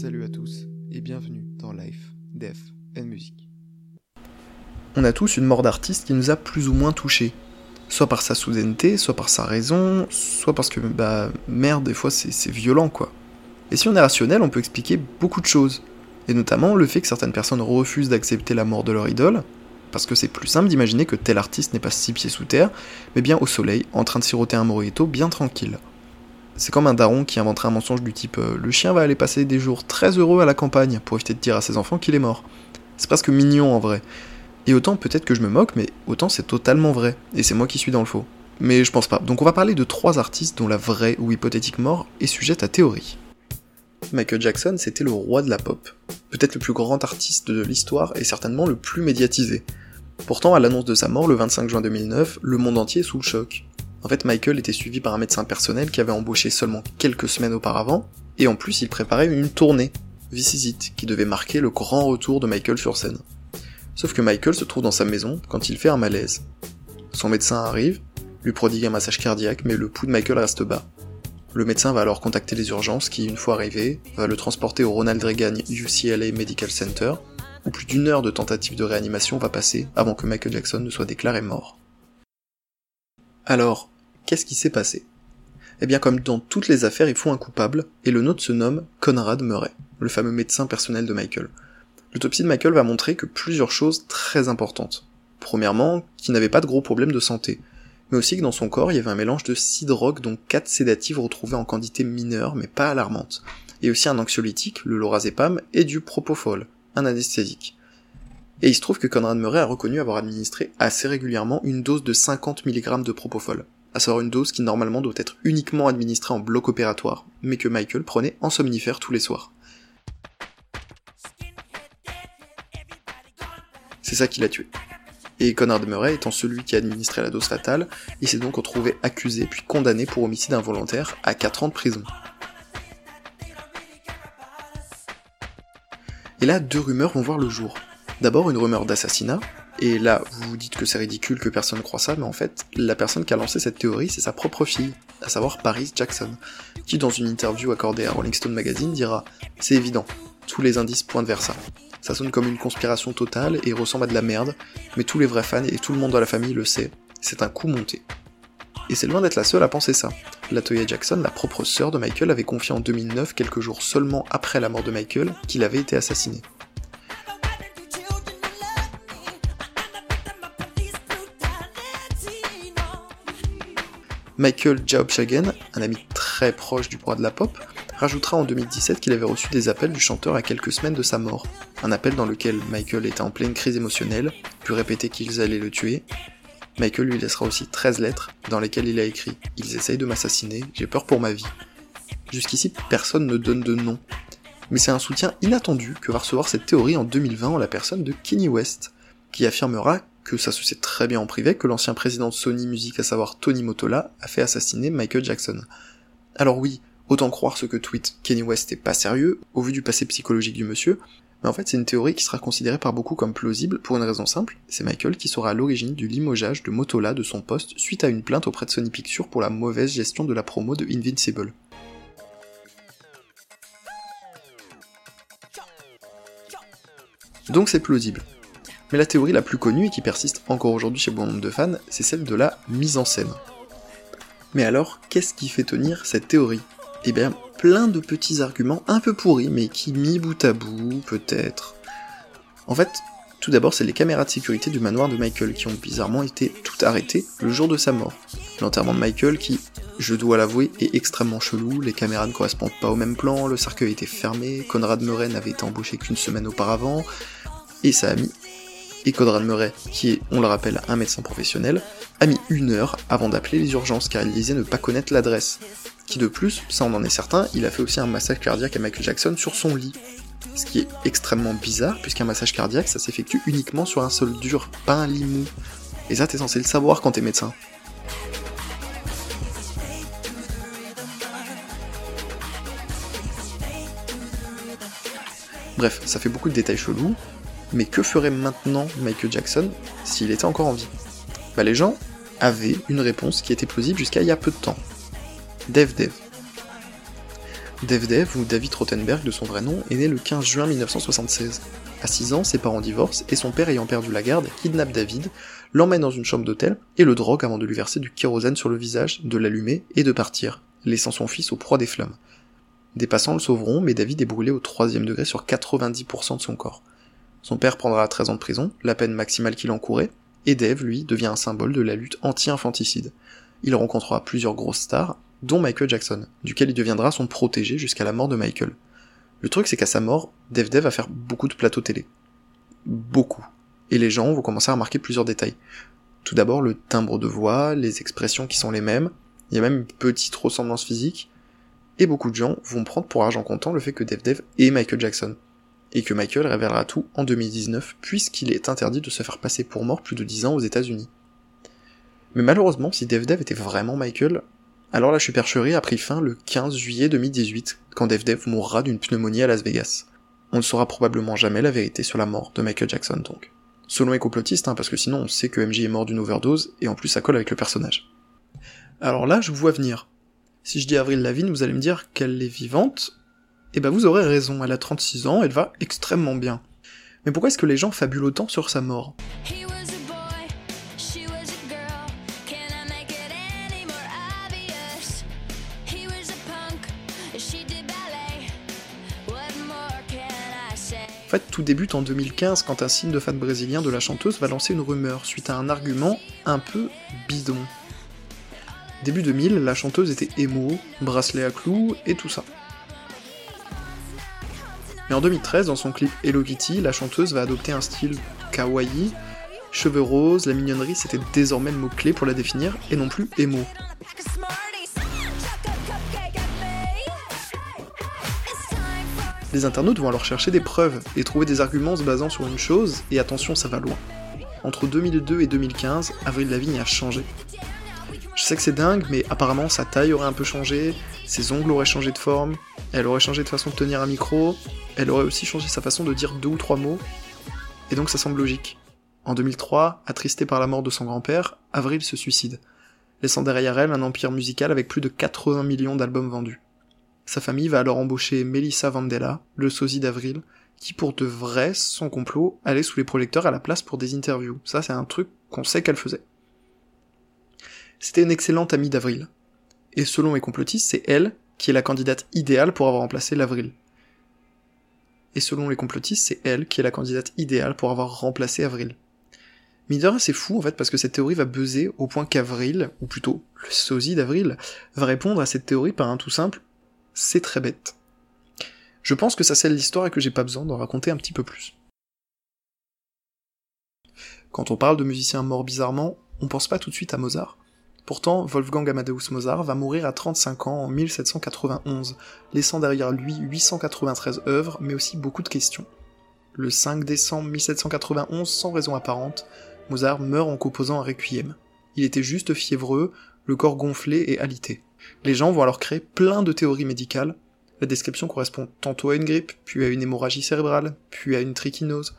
Salut à tous et bienvenue dans Life, Death and Music. On a tous une mort d'artiste qui nous a plus ou moins touchés. Soit par sa soudaineté, soit par sa raison, soit parce que, bah, merde, des fois c'est violent quoi. Et si on est rationnel, on peut expliquer beaucoup de choses. Et notamment le fait que certaines personnes refusent d'accepter la mort de leur idole, parce que c'est plus simple d'imaginer que tel artiste n'est pas six pieds sous terre, mais bien au soleil, en train de siroter un mojito bien tranquille. C'est comme un daron qui inventerait un mensonge du type euh, Le chien va aller passer des jours très heureux à la campagne pour éviter de dire à ses enfants qu'il est mort. C'est presque mignon en vrai. Et autant peut-être que je me moque, mais autant c'est totalement vrai, et c'est moi qui suis dans le faux. Mais je pense pas. Donc on va parler de trois artistes dont la vraie ou hypothétique mort est sujette à théorie. Michael Jackson, c'était le roi de la pop. Peut-être le plus grand artiste de l'histoire et certainement le plus médiatisé. Pourtant, à l'annonce de sa mort le 25 juin 2009, le monde entier est sous le choc. En fait, Michael était suivi par un médecin personnel qui avait embauché seulement quelques semaines auparavant, et en plus il préparait une tournée, Visit, qui devait marquer le grand retour de Michael sur scène. Sauf que Michael se trouve dans sa maison quand il fait un malaise. Son médecin arrive, lui prodigue un massage cardiaque, mais le pouls de Michael reste bas. Le médecin va alors contacter les urgences qui, une fois arrivé, va le transporter au Ronald Reagan UCLA Medical Center, où plus d'une heure de tentative de réanimation va passer avant que Michael Jackson ne soit déclaré mort. Alors, Qu'est-ce qui s'est passé? Eh bien comme dans toutes les affaires, il faut un coupable, et le nôtre se nomme Conrad Murray, le fameux médecin personnel de Michael. L'autopsie de Michael va montrer que plusieurs choses très importantes. Premièrement, qu'il n'avait pas de gros problèmes de santé, mais aussi que dans son corps il y avait un mélange de six drogues dont quatre sédatives retrouvées en quantité mineure mais pas alarmante, et aussi un anxiolytique, le lorazépam, et du propofol, un anesthésique. Et il se trouve que Conrad Murray a reconnu avoir administré assez régulièrement une dose de 50 mg de propofol à savoir une dose qui normalement doit être uniquement administrée en bloc opératoire, mais que Michael prenait en somnifère tous les soirs. C'est ça qui l'a tué. Et Conrad Murray étant celui qui a administré la dose fatale, il s'est donc retrouvé accusé puis condamné pour homicide involontaire à 4 ans de prison. Et là, deux rumeurs vont voir le jour. D'abord une rumeur d'assassinat, et là, vous vous dites que c'est ridicule que personne ne croit ça, mais en fait, la personne qui a lancé cette théorie, c'est sa propre fille, à savoir Paris Jackson, qui dans une interview accordée à Rolling Stone Magazine dira C'est évident, tous les indices pointent vers ça. Ça sonne comme une conspiration totale et ressemble à de la merde, mais tous les vrais fans et tout le monde dans la famille le sait, c'est un coup monté. Et c'est loin d'être la seule à penser ça. Latoya Jackson, la propre sœur de Michael, avait confié en 2009, quelques jours seulement après la mort de Michael, qu'il avait été assassiné. Michael Jaubshagen, un ami très proche du roi de la pop, rajoutera en 2017 qu'il avait reçu des appels du chanteur à quelques semaines de sa mort. Un appel dans lequel Michael était en pleine crise émotionnelle, puis répétait qu'ils allaient le tuer. Michael lui laissera aussi 13 lettres dans lesquelles il a écrit Ils essayent de m'assassiner, j'ai peur pour ma vie. Jusqu'ici, personne ne donne de nom. Mais c'est un soutien inattendu que va recevoir cette théorie en 2020 en la personne de Kenny West, qui affirmera que ça se sait très bien en privé que l'ancien président de Sony Music, à savoir Tony Motola, a fait assassiner Michael Jackson. Alors oui, autant croire ce que tweet Kenny West est pas sérieux, au vu du passé psychologique du monsieur, mais en fait c'est une théorie qui sera considérée par beaucoup comme plausible pour une raison simple, c'est Michael qui sera à l'origine du limogeage de Motola de son poste suite à une plainte auprès de Sony Pictures pour la mauvaise gestion de la promo de Invincible. Donc c'est plausible. Mais la théorie la plus connue et qui persiste encore aujourd'hui chez bon nombre de fans, c'est celle de la mise en scène. Mais alors, qu'est-ce qui fait tenir cette théorie? Eh bien, plein de petits arguments un peu pourris, mais qui mis bout à bout, peut-être. En fait, tout d'abord, c'est les caméras de sécurité du manoir de Michael qui ont bizarrement été toutes arrêtées le jour de sa mort. L'enterrement de Michael qui, je dois l'avouer, est extrêmement chelou, les caméras ne correspondent pas au même plan, le cercueil était fermé, Conrad Murray n'avait été embauché qu'une semaine auparavant, et ça a mis et Conrad Murray, qui est, on le rappelle, un médecin professionnel, a mis une heure avant d'appeler les urgences car il disait ne pas connaître l'adresse. Qui de plus, ça on en est certain, il a fait aussi un massage cardiaque à Michael Jackson sur son lit. Ce qui est extrêmement bizarre, puisqu'un massage cardiaque, ça s'effectue uniquement sur un sol dur, pas un lit mou. Et ça, t'es censé le savoir quand t'es médecin. Bref, ça fait beaucoup de détails chelous, mais que ferait maintenant Michael Jackson s'il était encore en vie? Bah les gens avaient une réponse qui était plausible jusqu'à il y a peu de temps. Dev Dev. Dev ou David Rothenberg de son vrai nom, est né le 15 juin 1976. À 6 ans, ses parents divorcent et son père ayant perdu la garde, kidnappe David, l'emmène dans une chambre d'hôtel et le drogue avant de lui verser du kérosène sur le visage, de l'allumer et de partir, laissant son fils au proie des flammes. Des passants le sauveront, mais David est brûlé au troisième degré sur 90% de son corps. Son père prendra 13 ans de prison, la peine maximale qu'il encourait, et Dave, lui, devient un symbole de la lutte anti-infanticide. Il rencontrera plusieurs grosses stars, dont Michael Jackson, duquel il deviendra son protégé jusqu'à la mort de Michael. Le truc c'est qu'à sa mort, Dave Dave va faire beaucoup de plateaux télé. Beaucoup. Et les gens vont commencer à remarquer plusieurs détails. Tout d'abord le timbre de voix, les expressions qui sont les mêmes, il y a même une petite ressemblance physique, et beaucoup de gens vont prendre pour argent comptant le fait que Dave Dave est Michael Jackson. Et que Michael révélera tout en 2019, puisqu'il est interdit de se faire passer pour mort plus de 10 ans aux états unis Mais malheureusement, si Dave était vraiment Michael, alors la supercherie a pris fin le 15 juillet 2018, quand Dave mourra d'une pneumonie à Las Vegas. On ne saura probablement jamais la vérité sur la mort de Michael Jackson donc. Selon les complotistes, hein, parce que sinon on sait que MJ est mort d'une overdose, et en plus ça colle avec le personnage. Alors là, je vous vois venir. Si je dis Avril Lavigne, vous allez me dire qu'elle est vivante, eh ben vous aurez raison, elle a 36 ans, elle va extrêmement bien. Mais pourquoi est-ce que les gens fabulent autant sur sa mort? En fait, tout débute en 2015 quand un signe de fan brésilien de la chanteuse va lancer une rumeur suite à un argument un peu bidon. Début 2000, la chanteuse était émo, bracelet à clous et tout ça. Mais en 2013, dans son clip Hello Kitty, la chanteuse va adopter un style kawaii, cheveux roses, la mignonnerie c'était désormais le mot-clé pour la définir, et non plus émo. Les internautes vont alors chercher des preuves et trouver des arguments se basant sur une chose, et attention ça va loin. Entre 2002 et 2015, Avril Lavigne a changé. Je sais que c'est dingue, mais apparemment sa taille aurait un peu changé, ses ongles auraient changé de forme, elle aurait changé de façon de tenir un micro, elle aurait aussi changé sa façon de dire deux ou trois mots, et donc ça semble logique. En 2003, attristée par la mort de son grand-père, Avril se suicide, laissant derrière elle un empire musical avec plus de 80 millions d'albums vendus. Sa famille va alors embaucher Melissa Vandella, le sosie d'Avril, qui pour de vrai, son complot, allait sous les projecteurs à la place pour des interviews. Ça, c'est un truc qu'on sait qu'elle faisait. C'était une excellente amie d'Avril. Et selon les complotistes, c'est elle qui est la candidate idéale pour avoir remplacé l'Avril. Et selon les complotistes, c'est elle qui est la candidate idéale pour avoir remplacé Avril. Mais c'est fou en fait parce que cette théorie va buzzer au point qu'Avril, ou plutôt le sosie d'Avril, va répondre à cette théorie par un tout simple c'est très bête. Je pense que ça scelle l'histoire et que j'ai pas besoin d'en raconter un petit peu plus. Quand on parle de musiciens morts bizarrement, on pense pas tout de suite à Mozart, Pourtant, Wolfgang Amadeus Mozart va mourir à 35 ans en 1791, laissant derrière lui 893 œuvres, mais aussi beaucoup de questions. Le 5 décembre 1791, sans raison apparente, Mozart meurt en composant un requiem. Il était juste fiévreux, le corps gonflé et alité. Les gens vont alors créer plein de théories médicales. La description correspond tantôt à une grippe, puis à une hémorragie cérébrale, puis à une trichinose.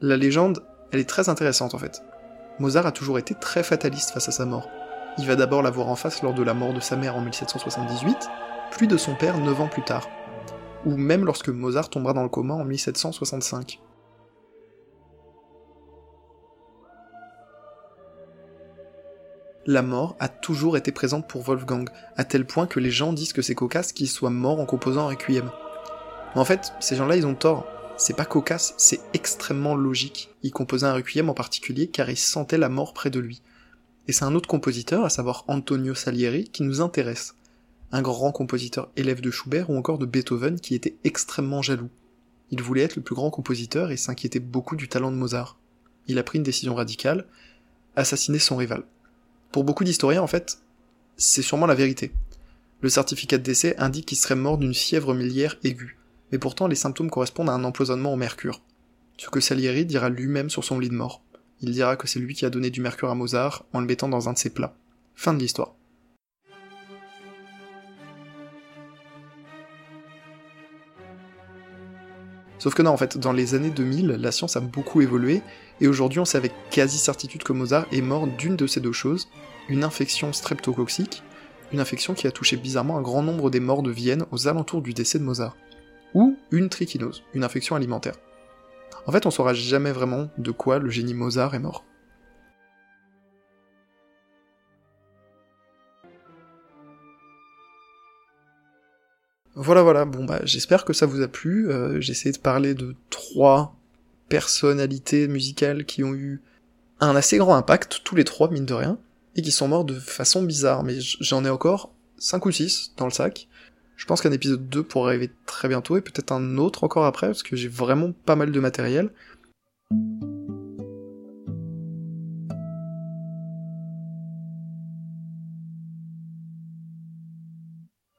La légende, elle est très intéressante en fait. Mozart a toujours été très fataliste face à sa mort. Il va d'abord la voir en face lors de la mort de sa mère en 1778, puis de son père 9 ans plus tard, ou même lorsque Mozart tombera dans le coma en 1765. La mort a toujours été présente pour Wolfgang, à tel point que les gens disent que c'est cocasse qu'il soit mort en composant un requiem. En fait, ces gens-là, ils ont tort. C'est pas cocasse, c'est extrêmement logique. Il composait un requiem en particulier car il sentait la mort près de lui et c'est un autre compositeur, à savoir Antonio Salieri, qui nous intéresse. Un grand compositeur élève de Schubert ou encore de Beethoven qui était extrêmement jaloux. Il voulait être le plus grand compositeur et s'inquiétait beaucoup du talent de Mozart. Il a pris une décision radicale, assassiner son rival. Pour beaucoup d'historiens, en fait, c'est sûrement la vérité. Le certificat de décès indique qu'il serait mort d'une fièvre miliaire aiguë, mais pourtant les symptômes correspondent à un empoisonnement au mercure. Ce que Salieri dira lui-même sur son lit de mort. Il dira que c'est lui qui a donné du mercure à Mozart en le mettant dans un de ses plats. Fin de l'histoire. Sauf que non, en fait, dans les années 2000, la science a beaucoup évolué, et aujourd'hui on sait avec quasi certitude que Mozart est mort d'une de ces deux choses, une infection streptococcique, une infection qui a touché bizarrement un grand nombre des morts de Vienne aux alentours du décès de Mozart. Ou une trichinose, une infection alimentaire. En fait, on saura jamais vraiment de quoi le génie Mozart est mort. Voilà, voilà, bon bah j'espère que ça vous a plu. Euh, j'ai essayé de parler de trois personnalités musicales qui ont eu un assez grand impact, tous les trois, mine de rien, et qui sont morts de façon bizarre, mais j'en ai encore 5 ou 6 dans le sac. Je pense qu'un épisode 2 pourrait arriver très bientôt et peut-être un autre encore après parce que j'ai vraiment pas mal de matériel.